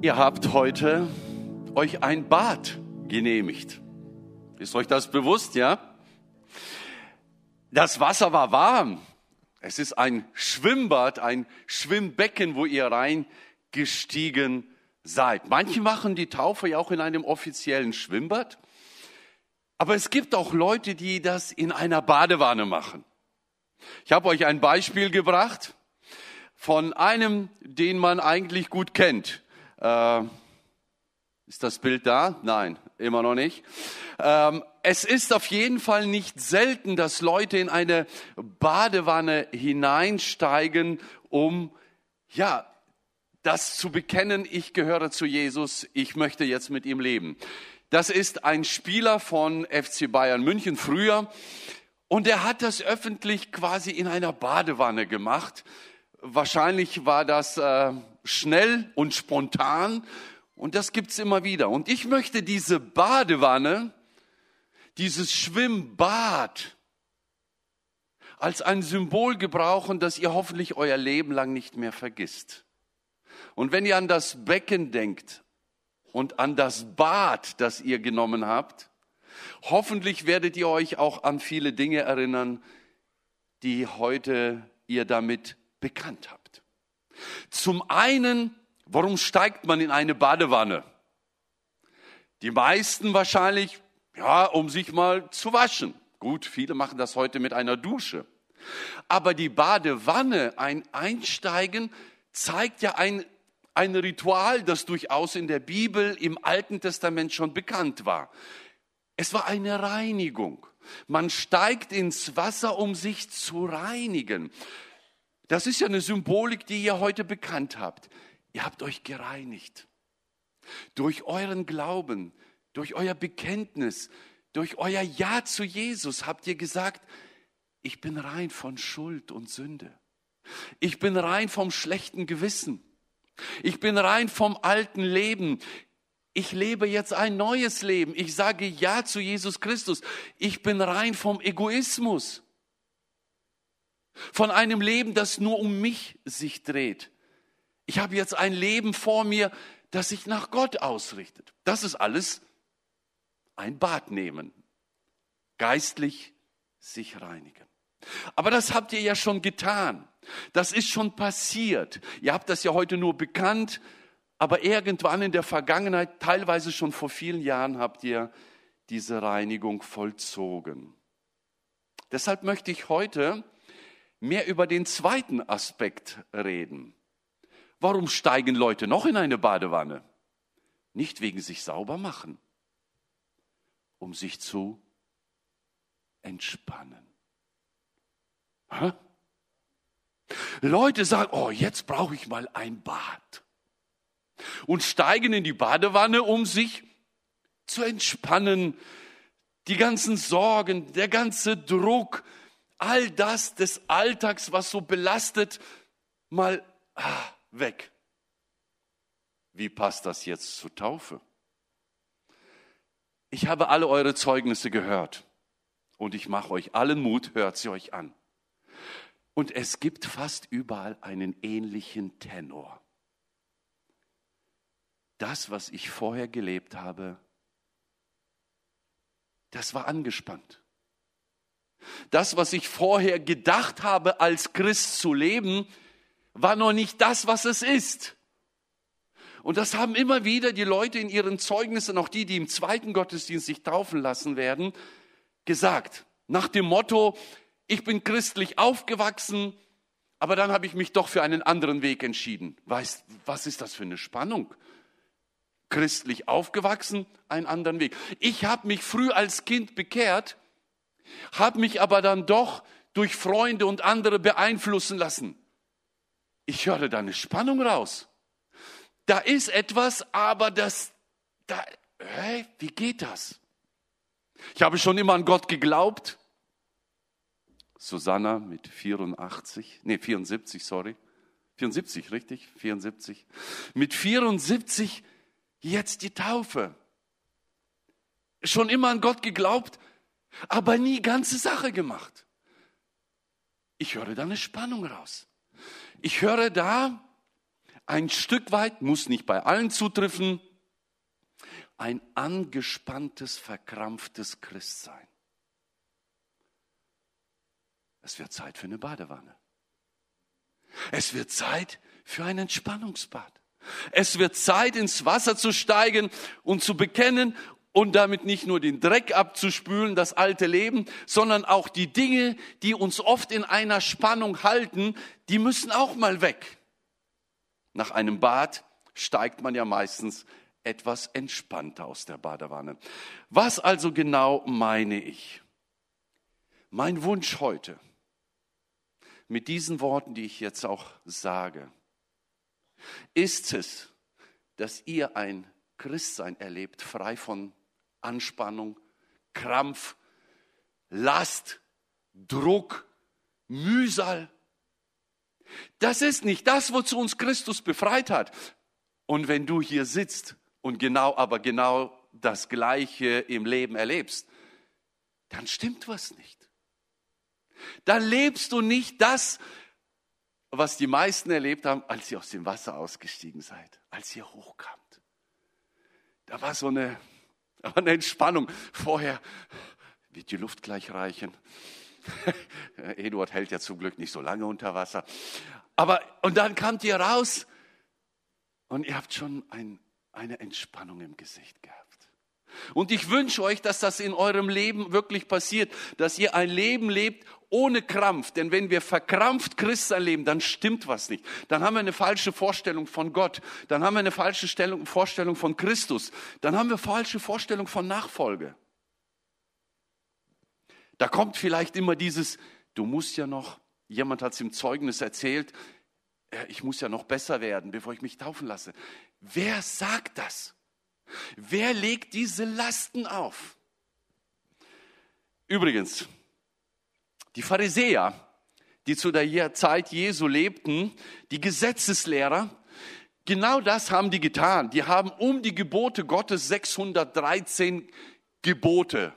Ihr habt heute euch ein Bad genehmigt. Ist euch das bewusst, ja? Das Wasser war warm. Es ist ein Schwimmbad, ein Schwimmbecken, wo ihr reingestiegen seid. Manche machen die Taufe ja auch in einem offiziellen Schwimmbad. Aber es gibt auch Leute, die das in einer Badewanne machen. Ich habe euch ein Beispiel gebracht von einem, den man eigentlich gut kennt. Äh, ist das Bild da? Nein, immer noch nicht. Ähm, es ist auf jeden Fall nicht selten, dass Leute in eine Badewanne hineinsteigen, um, ja, das zu bekennen, ich gehöre zu Jesus, ich möchte jetzt mit ihm leben. Das ist ein Spieler von FC Bayern München früher und er hat das öffentlich quasi in einer Badewanne gemacht. Wahrscheinlich war das äh, schnell und spontan und das gibt's immer wieder. Und ich möchte diese Badewanne, dieses Schwimmbad als ein Symbol gebrauchen, das ihr hoffentlich euer Leben lang nicht mehr vergisst. Und wenn ihr an das Becken denkt und an das Bad, das ihr genommen habt, hoffentlich werdet ihr euch auch an viele Dinge erinnern, die heute ihr damit bekannt habt. Zum einen, warum steigt man in eine Badewanne? Die meisten wahrscheinlich, ja, um sich mal zu waschen. Gut, viele machen das heute mit einer Dusche. Aber die Badewanne, ein Einsteigen, zeigt ja ein, ein Ritual, das durchaus in der Bibel im Alten Testament schon bekannt war. Es war eine Reinigung. Man steigt ins Wasser, um sich zu reinigen. Das ist ja eine Symbolik, die ihr heute bekannt habt. Ihr habt euch gereinigt. Durch euren Glauben, durch euer Bekenntnis, durch euer Ja zu Jesus habt ihr gesagt, ich bin rein von Schuld und Sünde. Ich bin rein vom schlechten Gewissen. Ich bin rein vom alten Leben. Ich lebe jetzt ein neues Leben. Ich sage Ja zu Jesus Christus. Ich bin rein vom Egoismus von einem Leben, das nur um mich sich dreht. Ich habe jetzt ein Leben vor mir, das sich nach Gott ausrichtet. Das ist alles ein Bad nehmen, geistlich sich reinigen. Aber das habt ihr ja schon getan. Das ist schon passiert. Ihr habt das ja heute nur bekannt, aber irgendwann in der Vergangenheit, teilweise schon vor vielen Jahren, habt ihr diese Reinigung vollzogen. Deshalb möchte ich heute mehr über den zweiten Aspekt reden. Warum steigen Leute noch in eine Badewanne? Nicht wegen sich sauber machen, um sich zu entspannen. Hä? Leute sagen, oh, jetzt brauche ich mal ein Bad. Und steigen in die Badewanne, um sich zu entspannen. Die ganzen Sorgen, der ganze Druck, all das des Alltags, was so belastet, mal ah, weg. Wie passt das jetzt zur Taufe? Ich habe alle eure Zeugnisse gehört und ich mache euch allen Mut, hört sie euch an. Und es gibt fast überall einen ähnlichen Tenor. Das, was ich vorher gelebt habe, das war angespannt. Das, was ich vorher gedacht habe, als Christ zu leben, war noch nicht das, was es ist. Und das haben immer wieder die Leute in ihren Zeugnissen, auch die, die im zweiten Gottesdienst sich taufen lassen werden, gesagt. Nach dem Motto, ich bin christlich aufgewachsen, aber dann habe ich mich doch für einen anderen Weg entschieden. Weißt, was ist das für eine Spannung? Christlich aufgewachsen, einen anderen Weg. Ich habe mich früh als Kind bekehrt, habe mich aber dann doch durch Freunde und andere beeinflussen lassen. Ich höre da eine Spannung raus. Da ist etwas, aber das, da, hä, wie geht das? Ich habe schon immer an Gott geglaubt. Susanna mit 84, nee, 74, sorry. 74, richtig? 74. Mit 74 jetzt die Taufe. Schon immer an Gott geglaubt, aber nie ganze Sache gemacht. Ich höre da eine Spannung raus. Ich höre da ein Stück weit, muss nicht bei allen zutreffen, ein angespanntes, verkrampftes Christsein. Es wird Zeit für eine Badewanne. Es wird Zeit für ein Entspannungsbad. Es wird Zeit, ins Wasser zu steigen und zu bekennen und damit nicht nur den Dreck abzuspülen, das alte Leben, sondern auch die Dinge, die uns oft in einer Spannung halten, die müssen auch mal weg. Nach einem Bad steigt man ja meistens etwas entspannter aus der Badewanne. Was also genau meine ich? Mein Wunsch heute, mit diesen Worten, die ich jetzt auch sage, ist es, dass ihr ein Christsein erlebt, frei von Anspannung, Krampf, Last, Druck, Mühsal. Das ist nicht das, wozu uns Christus befreit hat. Und wenn du hier sitzt und genau, aber genau das Gleiche im Leben erlebst, dann stimmt was nicht. Dann lebst du nicht das, was die meisten erlebt haben, als ihr aus dem Wasser ausgestiegen seid, als ihr hochkamt. Da war so eine, eine Entspannung. Vorher wird die Luft gleich reichen. Eduard hält ja zum Glück nicht so lange unter Wasser. Aber, und dann kamt ihr raus und ihr habt schon ein, eine Entspannung im Gesicht gehabt. Und ich wünsche euch, dass das in eurem Leben wirklich passiert, dass ihr ein Leben lebt ohne Krampf. Denn wenn wir verkrampft Christsein leben, dann stimmt was nicht. Dann haben wir eine falsche Vorstellung von Gott. Dann haben wir eine falsche Stellung, Vorstellung von Christus. Dann haben wir falsche Vorstellung von Nachfolge. Da kommt vielleicht immer dieses, du musst ja noch, jemand hat es im Zeugnis erzählt, äh, ich muss ja noch besser werden, bevor ich mich taufen lasse. Wer sagt das? Wer legt diese Lasten auf? Übrigens, die Pharisäer, die zu der Zeit Jesu lebten, die Gesetzeslehrer, genau das haben die getan. Die haben um die Gebote Gottes 613 Gebote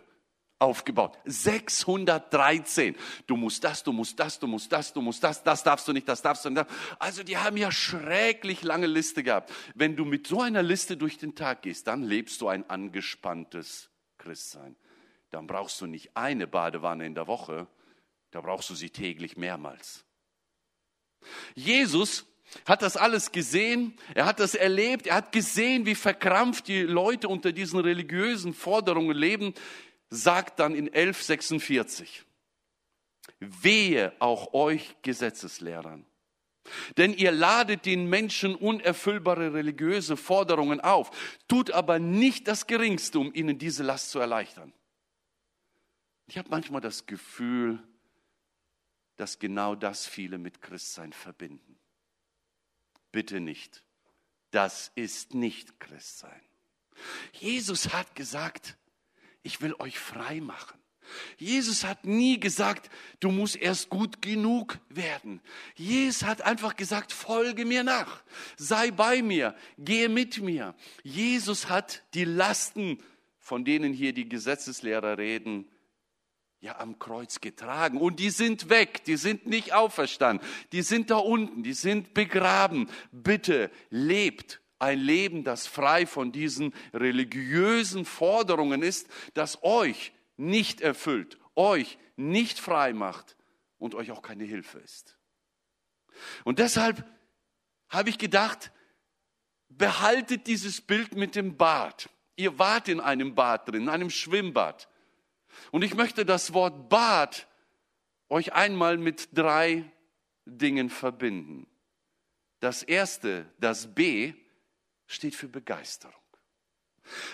aufgebaut. 613. Du musst das, du musst das, du musst das, du musst das, das darfst du nicht, das darfst du nicht. Also die haben ja schrecklich lange Liste gehabt. Wenn du mit so einer Liste durch den Tag gehst, dann lebst du ein angespanntes Christsein. Dann brauchst du nicht eine Badewanne in der Woche, da brauchst du sie täglich mehrmals. Jesus hat das alles gesehen, er hat das erlebt, er hat gesehen, wie verkrampft die Leute unter diesen religiösen Forderungen leben sagt dann in 1146, wehe auch euch Gesetzeslehrern. Denn ihr ladet den Menschen unerfüllbare religiöse Forderungen auf, tut aber nicht das Geringste, um ihnen diese Last zu erleichtern. Ich habe manchmal das Gefühl, dass genau das viele mit Christsein verbinden. Bitte nicht. Das ist nicht Christsein. Jesus hat gesagt, ich will euch frei machen. Jesus hat nie gesagt, du musst erst gut genug werden. Jesus hat einfach gesagt, folge mir nach, sei bei mir, gehe mit mir. Jesus hat die Lasten, von denen hier die Gesetzeslehrer reden, ja am Kreuz getragen. Und die sind weg, die sind nicht auferstanden, die sind da unten, die sind begraben. Bitte lebt ein Leben, das frei von diesen religiösen Forderungen ist, das euch nicht erfüllt, euch nicht frei macht und euch auch keine Hilfe ist. Und deshalb habe ich gedacht, behaltet dieses Bild mit dem Bad. Ihr wart in einem Bad drin, in einem Schwimmbad. Und ich möchte das Wort Bad euch einmal mit drei Dingen verbinden. Das erste, das B, steht für Begeisterung.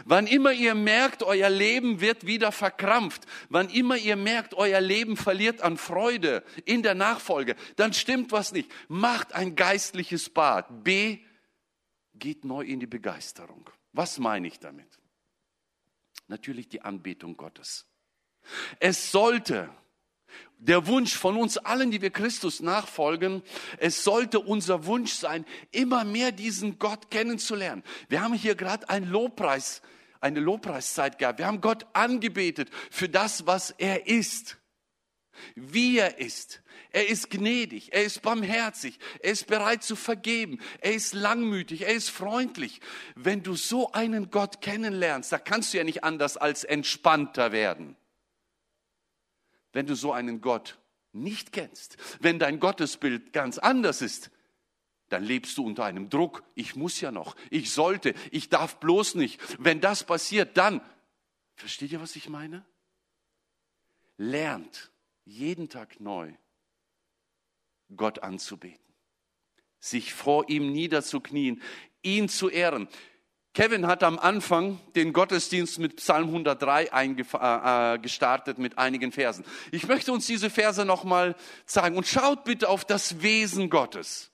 Wann immer ihr merkt, euer Leben wird wieder verkrampft, wann immer ihr merkt, euer Leben verliert an Freude in der Nachfolge, dann stimmt was nicht. Macht ein geistliches Bad. B, geht neu in die Begeisterung. Was meine ich damit? Natürlich die Anbetung Gottes. Es sollte der Wunsch von uns allen, die wir Christus nachfolgen, es sollte unser Wunsch sein, immer mehr diesen Gott kennenzulernen. Wir haben hier gerade einen Lobpreis, eine Lobpreiszeit gehabt. Wir haben Gott angebetet für das, was er ist, wie er ist. Er ist gnädig, er ist barmherzig, er ist bereit zu vergeben, er ist langmütig, er ist freundlich. Wenn du so einen Gott kennenlernst, da kannst du ja nicht anders als entspannter werden. Wenn du so einen Gott nicht kennst, wenn dein Gottesbild ganz anders ist, dann lebst du unter einem Druck. Ich muss ja noch, ich sollte, ich darf bloß nicht. Wenn das passiert, dann, versteht ihr, was ich meine? Lernt jeden Tag neu Gott anzubeten, sich vor ihm niederzuknien, ihn zu ehren. Kevin hat am Anfang den Gottesdienst mit Psalm 103 äh, äh, gestartet mit einigen Versen. Ich möchte uns diese Verse nochmal zeigen und schaut bitte auf das Wesen Gottes.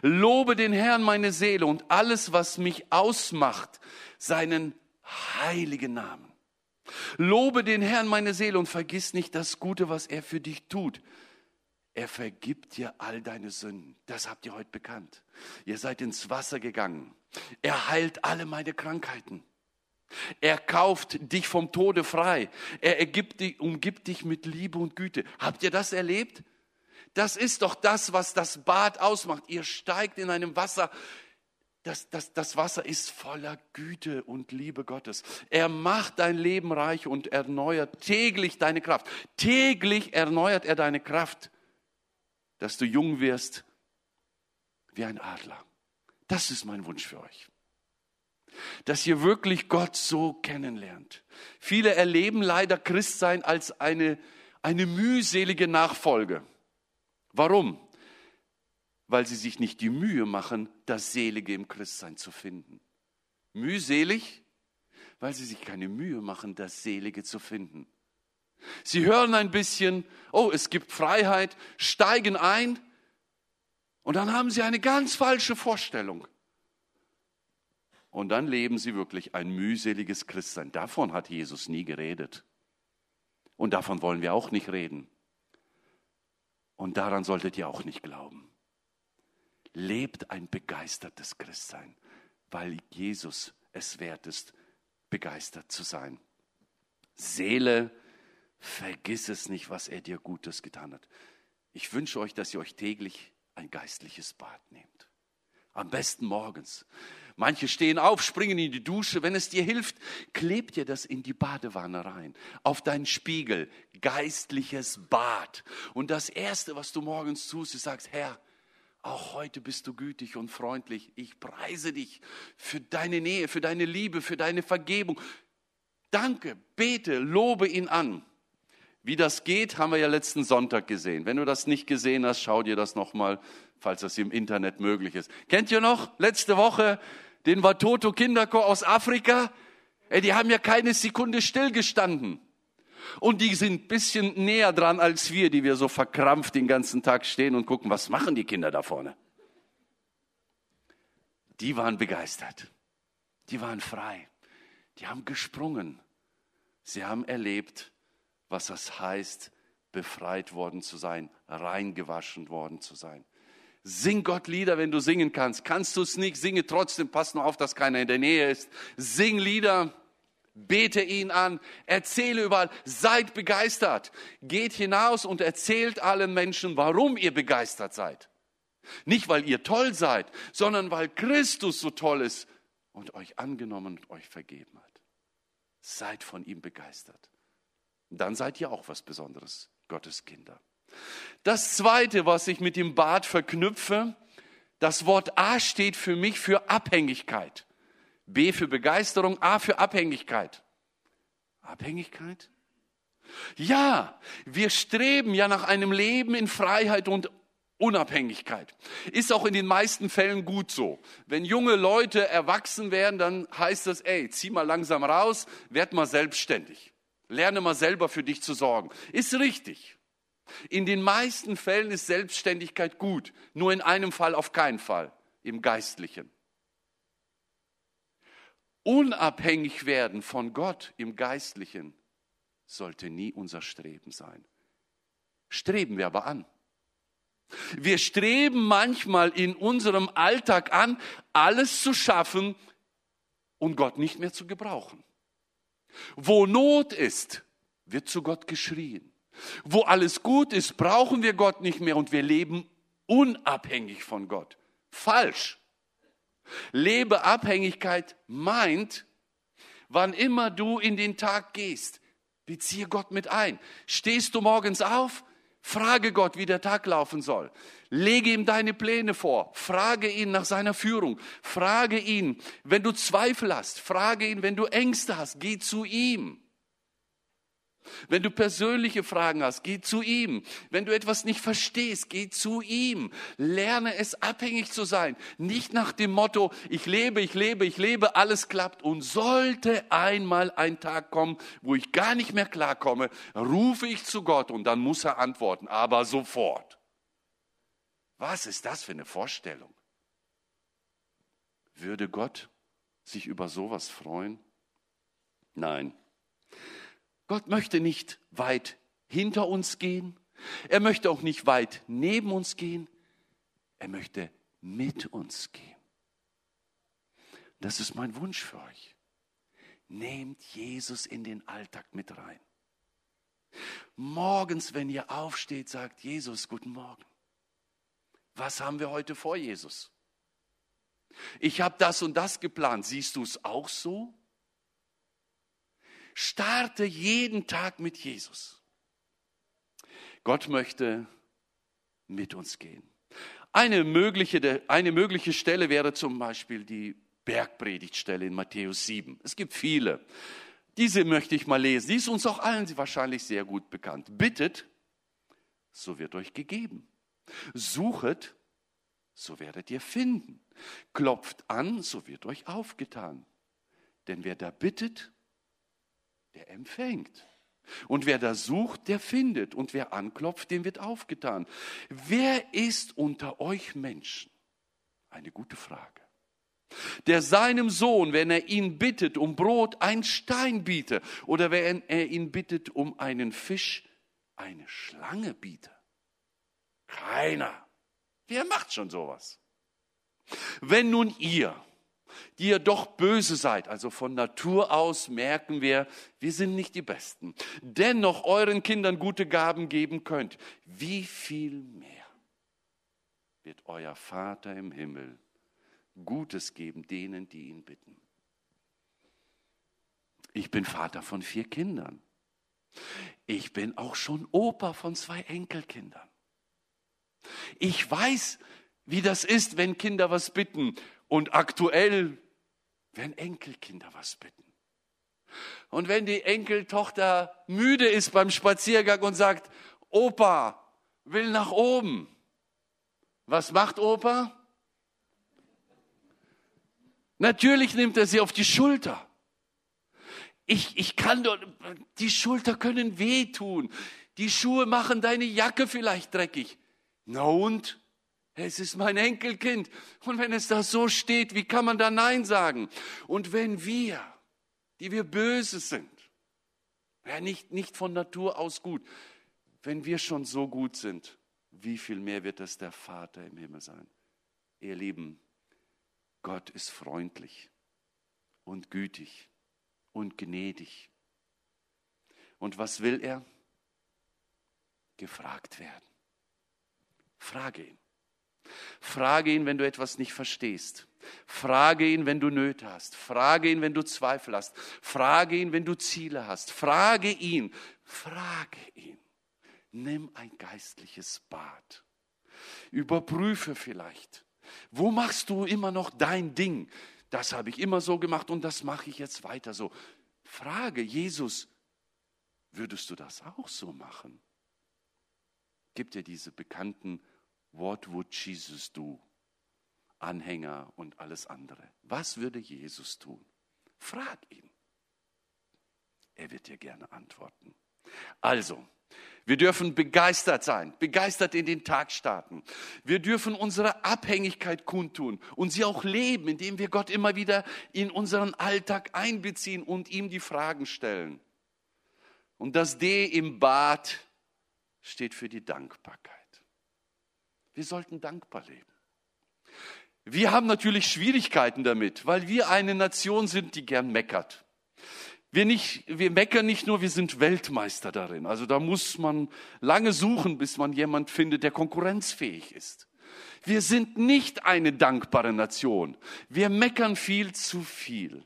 Lobe den Herrn meine Seele und alles, was mich ausmacht, seinen heiligen Namen. Lobe den Herrn meine Seele und vergiss nicht das Gute, was er für dich tut. Er vergibt dir all deine Sünden. Das habt ihr heute bekannt. Ihr seid ins Wasser gegangen. Er heilt alle meine Krankheiten. Er kauft dich vom Tode frei. Er ergibt dich, umgibt dich mit Liebe und Güte. Habt ihr das erlebt? Das ist doch das, was das Bad ausmacht. Ihr steigt in einem Wasser. Das, das, das Wasser ist voller Güte und Liebe Gottes. Er macht dein Leben reich und erneuert täglich deine Kraft. Täglich erneuert er deine Kraft, dass du jung wirst wie ein Adler. Das ist mein Wunsch für euch. Dass ihr wirklich Gott so kennenlernt. Viele erleben leider Christsein als eine, eine mühselige Nachfolge. Warum? Weil sie sich nicht die Mühe machen, das Selige im Christsein zu finden. Mühselig? Weil sie sich keine Mühe machen, das Selige zu finden. Sie hören ein bisschen, oh, es gibt Freiheit, steigen ein und dann haben sie eine ganz falsche Vorstellung. Und dann leben sie wirklich ein mühseliges Christsein. Davon hat Jesus nie geredet. Und davon wollen wir auch nicht reden. Und daran solltet ihr auch nicht glauben. Lebt ein begeistertes Christsein, weil Jesus es wert ist, begeistert zu sein. Seele, vergiss es nicht, was er dir Gutes getan hat. Ich wünsche euch, dass ihr euch täglich ein geistliches Bad nehmt. Am besten morgens. Manche stehen auf, springen in die Dusche. Wenn es dir hilft, klebt dir das in die Badewanne rein, auf deinen Spiegel, geistliches Bad. Und das Erste, was du morgens tust, ist sagst, Herr, auch heute bist du gütig und freundlich. Ich preise dich für deine Nähe, für deine Liebe, für deine Vergebung. Danke, bete, lobe ihn an. Wie das geht, haben wir ja letzten Sonntag gesehen. Wenn du das nicht gesehen hast, schau dir das nochmal, falls das im Internet möglich ist. Kennt ihr noch letzte Woche den Watoto Kinderchor aus Afrika? Ey, die haben ja keine Sekunde stillgestanden. Und die sind bisschen näher dran als wir, die wir so verkrampft den ganzen Tag stehen und gucken, was machen die Kinder da vorne. Die waren begeistert. Die waren frei. Die haben gesprungen. Sie haben erlebt, was das heißt, befreit worden zu sein, reingewaschen worden zu sein. Sing Gott Lieder, wenn du singen kannst. Kannst du es nicht, singe trotzdem, pass nur auf, dass keiner in der Nähe ist. Sing Lieder, bete ihn an, erzähle überall, seid begeistert. Geht hinaus und erzählt allen Menschen, warum ihr begeistert seid. Nicht, weil ihr toll seid, sondern weil Christus so toll ist und euch angenommen und euch vergeben hat. Seid von ihm begeistert dann seid ihr auch was Besonderes, Gottes Kinder. Das Zweite, was ich mit dem Bad verknüpfe, das Wort A steht für mich für Abhängigkeit. B für Begeisterung, A für Abhängigkeit. Abhängigkeit? Ja, wir streben ja nach einem Leben in Freiheit und Unabhängigkeit. Ist auch in den meisten Fällen gut so. Wenn junge Leute erwachsen werden, dann heißt das, ey, zieh mal langsam raus, werd mal selbstständig. Lerne mal selber für dich zu sorgen. Ist richtig. In den meisten Fällen ist Selbstständigkeit gut, nur in einem Fall auf keinen Fall, im Geistlichen. Unabhängig werden von Gott im Geistlichen sollte nie unser Streben sein. Streben wir aber an. Wir streben manchmal in unserem Alltag an, alles zu schaffen und Gott nicht mehr zu gebrauchen. Wo Not ist, wird zu Gott geschrien. Wo alles gut ist, brauchen wir Gott nicht mehr und wir leben unabhängig von Gott. Falsch. Lebeabhängigkeit meint, wann immer du in den Tag gehst, beziehe Gott mit ein. Stehst du morgens auf, frage Gott, wie der Tag laufen soll. Lege ihm deine Pläne vor, frage ihn nach seiner Führung, frage ihn, wenn du Zweifel hast, frage ihn, wenn du Ängste hast, geh zu ihm. Wenn du persönliche Fragen hast, geh zu ihm. Wenn du etwas nicht verstehst, geh zu ihm. Lerne es abhängig zu sein. Nicht nach dem Motto, ich lebe, ich lebe, ich lebe, alles klappt. Und sollte einmal ein Tag kommen, wo ich gar nicht mehr klarkomme, rufe ich zu Gott und dann muss er antworten, aber sofort. Was ist das für eine Vorstellung? Würde Gott sich über sowas freuen? Nein. Gott möchte nicht weit hinter uns gehen. Er möchte auch nicht weit neben uns gehen. Er möchte mit uns gehen. Das ist mein Wunsch für euch. Nehmt Jesus in den Alltag mit rein. Morgens, wenn ihr aufsteht, sagt Jesus, guten Morgen. Was haben wir heute vor, Jesus? Ich habe das und das geplant. Siehst du es auch so? Starte jeden Tag mit Jesus. Gott möchte mit uns gehen. Eine mögliche, eine mögliche Stelle wäre zum Beispiel die Bergpredigtstelle in Matthäus 7. Es gibt viele. Diese möchte ich mal lesen. Die ist uns auch allen wahrscheinlich sehr gut bekannt. Bittet, so wird euch gegeben. Suchet, so werdet ihr finden. Klopft an, so wird euch aufgetan. Denn wer da bittet, der empfängt. Und wer da sucht, der findet. Und wer anklopft, dem wird aufgetan. Wer ist unter euch Menschen? Eine gute Frage. Der seinem Sohn, wenn er ihn bittet um Brot, ein Stein biete. Oder wenn er ihn bittet um einen Fisch, eine Schlange biete. Keiner. Wer macht schon sowas? Wenn nun ihr, die ihr doch böse seid. Also von Natur aus merken wir, wir sind nicht die Besten. Dennoch euren Kindern gute Gaben geben könnt. Wie viel mehr wird euer Vater im Himmel Gutes geben denen, die ihn bitten? Ich bin Vater von vier Kindern. Ich bin auch schon Opa von zwei Enkelkindern. Ich weiß, wie das ist, wenn Kinder was bitten und aktuell, wenn Enkelkinder was bitten. Und wenn die Enkeltochter müde ist beim Spaziergang und sagt, Opa will nach oben. Was macht Opa? Natürlich nimmt er sie auf die Schulter. Ich, ich kann doch, die Schulter können wehtun. Die Schuhe machen deine Jacke vielleicht dreckig. Na und? Es ist mein Enkelkind. Und wenn es da so steht, wie kann man da Nein sagen? Und wenn wir, die wir böse sind, ja nicht, nicht von Natur aus gut, wenn wir schon so gut sind, wie viel mehr wird es der Vater im Himmel sein? Ihr Lieben, Gott ist freundlich und gütig und gnädig. Und was will er? Gefragt werden. Frage ihn. Frage ihn, wenn du etwas nicht verstehst. Frage ihn, wenn du Nöte hast. Frage ihn, wenn du Zweifel hast. Frage ihn, wenn du Ziele hast. Frage ihn. Frage ihn. Nimm ein geistliches Bad. Überprüfe vielleicht. Wo machst du immer noch dein Ding? Das habe ich immer so gemacht und das mache ich jetzt weiter so. Frage Jesus, würdest du das auch so machen? Gibt dir diese bekannten What would Jesus do? Anhänger und alles andere. Was würde Jesus tun? Frag ihn. Er wird dir gerne antworten. Also, wir dürfen begeistert sein, begeistert in den Tag starten. Wir dürfen unsere Abhängigkeit kundtun und sie auch leben, indem wir Gott immer wieder in unseren Alltag einbeziehen und ihm die Fragen stellen. Und das D im Bad steht für die Dankbarkeit. Wir sollten dankbar leben. Wir haben natürlich Schwierigkeiten damit, weil wir eine Nation sind, die gern meckert. Wir, nicht, wir meckern nicht nur, wir sind Weltmeister darin. Also da muss man lange suchen, bis man jemand findet, der konkurrenzfähig ist. Wir sind nicht eine dankbare Nation. Wir meckern viel zu viel.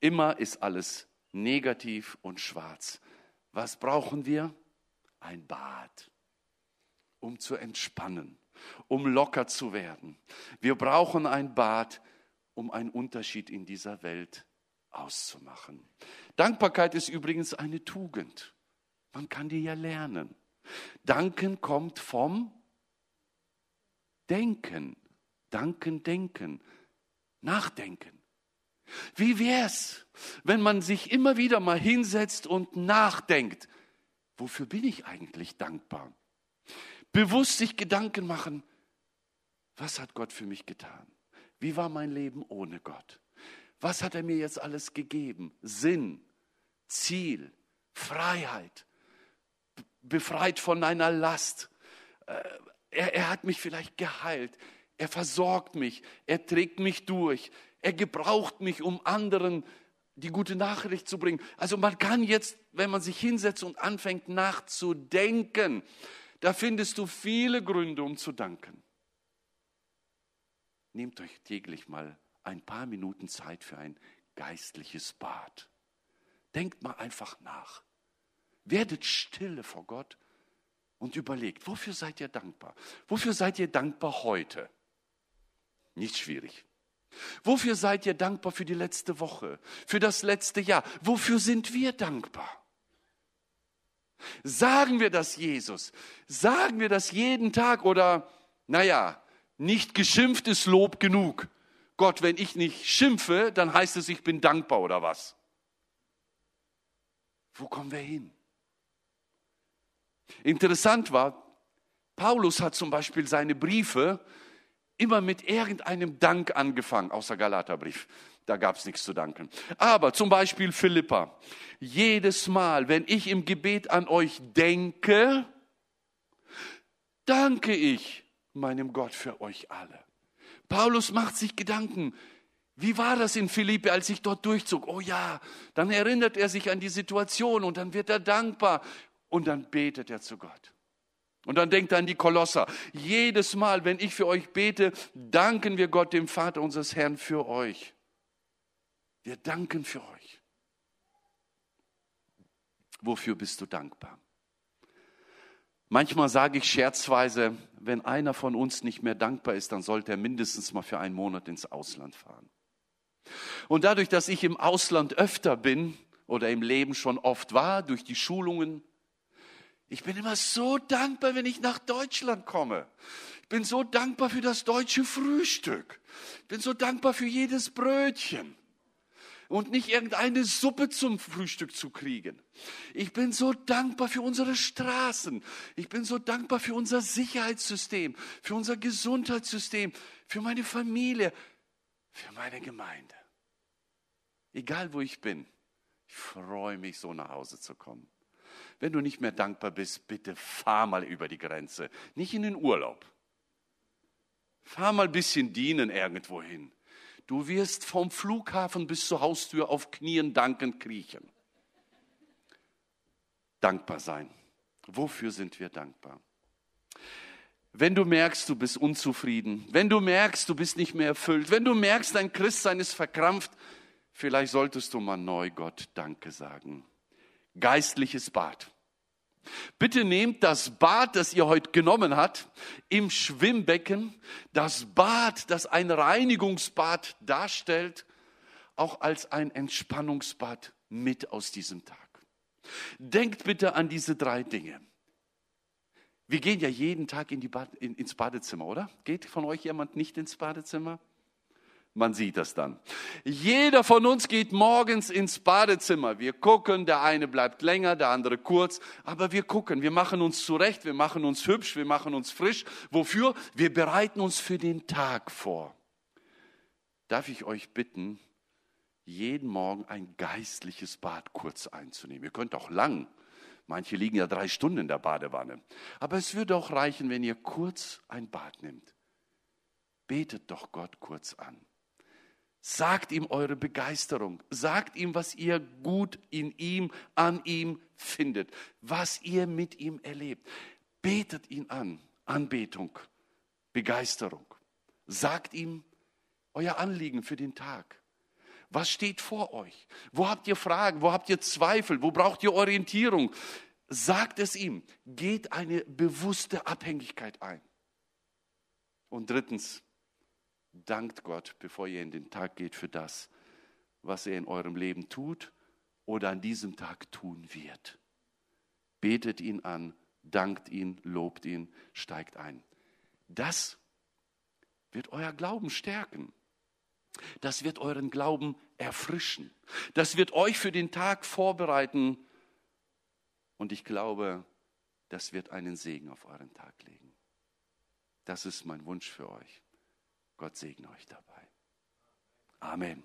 Immer ist alles negativ und schwarz. Was brauchen wir? Ein Bad, um zu entspannen, um locker zu werden. Wir brauchen ein Bad, um einen Unterschied in dieser Welt auszumachen. Dankbarkeit ist übrigens eine Tugend. Man kann die ja lernen. Danken kommt vom Denken. Danken, denken, nachdenken. Wie wär's, wenn man sich immer wieder mal hinsetzt und nachdenkt, wofür bin ich eigentlich dankbar? Bewusst sich Gedanken machen, was hat Gott für mich getan? Wie war mein Leben ohne Gott? Was hat er mir jetzt alles gegeben? Sinn, Ziel, Freiheit, befreit von einer Last. Äh, er, er hat mich vielleicht geheilt. Er versorgt mich. Er trägt mich durch. Er gebraucht mich, um anderen die gute Nachricht zu bringen. Also man kann jetzt, wenn man sich hinsetzt und anfängt nachzudenken, da findest du viele Gründe, um zu danken. Nehmt euch täglich mal ein paar Minuten Zeit für ein geistliches Bad. Denkt mal einfach nach. Werdet stille vor Gott und überlegt, wofür seid ihr dankbar? Wofür seid ihr dankbar heute? Nicht schwierig. Wofür seid ihr dankbar für die letzte Woche, für das letzte Jahr? Wofür sind wir dankbar? Sagen wir das Jesus? Sagen wir das jeden Tag oder, naja, nicht geschimpft ist Lob genug. Gott, wenn ich nicht schimpfe, dann heißt es, ich bin dankbar oder was? Wo kommen wir hin? Interessant war, Paulus hat zum Beispiel seine Briefe immer mit irgendeinem Dank angefangen, außer Galaterbrief. Da gab es nichts zu danken. Aber zum Beispiel Philippa. Jedes Mal, wenn ich im Gebet an euch denke, danke ich meinem Gott für euch alle. Paulus macht sich Gedanken. Wie war das in Philippi, als ich dort durchzog? Oh ja, dann erinnert er sich an die Situation und dann wird er dankbar und dann betet er zu Gott. Und dann denkt er an die Kolosser. Jedes Mal, wenn ich für euch bete, danken wir Gott, dem Vater unseres Herrn, für euch. Wir danken für euch. Wofür bist du dankbar? Manchmal sage ich scherzweise, wenn einer von uns nicht mehr dankbar ist, dann sollte er mindestens mal für einen Monat ins Ausland fahren. Und dadurch, dass ich im Ausland öfter bin oder im Leben schon oft war, durch die Schulungen, ich bin immer so dankbar, wenn ich nach Deutschland komme. Ich bin so dankbar für das deutsche Frühstück. Ich bin so dankbar für jedes Brötchen und nicht irgendeine Suppe zum Frühstück zu kriegen. Ich bin so dankbar für unsere Straßen. Ich bin so dankbar für unser Sicherheitssystem, für unser Gesundheitssystem, für meine Familie, für meine Gemeinde. Egal wo ich bin, ich freue mich, so nach Hause zu kommen. Wenn du nicht mehr dankbar bist, bitte fahr mal über die Grenze, nicht in den Urlaub. Fahr mal ein bisschen dienen irgendwo hin. Du wirst vom Flughafen bis zur Haustür auf Knien dankend kriechen. Dankbar sein. Wofür sind wir dankbar? Wenn du merkst, du bist unzufrieden, wenn du merkst, du bist nicht mehr erfüllt, wenn du merkst, dein Christsein ist verkrampft, vielleicht solltest du mal neu Gott Danke sagen. Geistliches Bad. Bitte nehmt das Bad, das ihr heute genommen habt, im Schwimmbecken, das Bad, das ein Reinigungsbad darstellt, auch als ein Entspannungsbad mit aus diesem Tag. Denkt bitte an diese drei Dinge. Wir gehen ja jeden Tag in Bad, in, ins Badezimmer, oder? Geht von euch jemand nicht ins Badezimmer? Man sieht das dann. Jeder von uns geht morgens ins Badezimmer. Wir gucken, der eine bleibt länger, der andere kurz, aber wir gucken, wir machen uns zurecht, wir machen uns hübsch, wir machen uns frisch. Wofür? Wir bereiten uns für den Tag vor. Darf ich euch bitten, jeden Morgen ein geistliches Bad kurz einzunehmen? Ihr könnt auch lang. Manche liegen ja drei Stunden in der Badewanne. Aber es würde auch reichen, wenn ihr kurz ein Bad nimmt. Betet doch Gott kurz an. Sagt ihm eure Begeisterung. Sagt ihm, was ihr gut in ihm, an ihm findet. Was ihr mit ihm erlebt. Betet ihn an. Anbetung, Begeisterung. Sagt ihm euer Anliegen für den Tag. Was steht vor euch? Wo habt ihr Fragen? Wo habt ihr Zweifel? Wo braucht ihr Orientierung? Sagt es ihm. Geht eine bewusste Abhängigkeit ein. Und drittens, dankt Gott, bevor ihr in den Tag geht, für das, was er in eurem Leben tut oder an diesem Tag tun wird. Betet ihn an, dankt ihn, lobt ihn, steigt ein. Das wird euer Glauben stärken. Das wird euren Glauben erfrischen. Das wird euch für den Tag vorbereiten. Und ich glaube, das wird einen Segen auf euren Tag legen. Das ist mein Wunsch für euch. Gott segne euch dabei. Amen.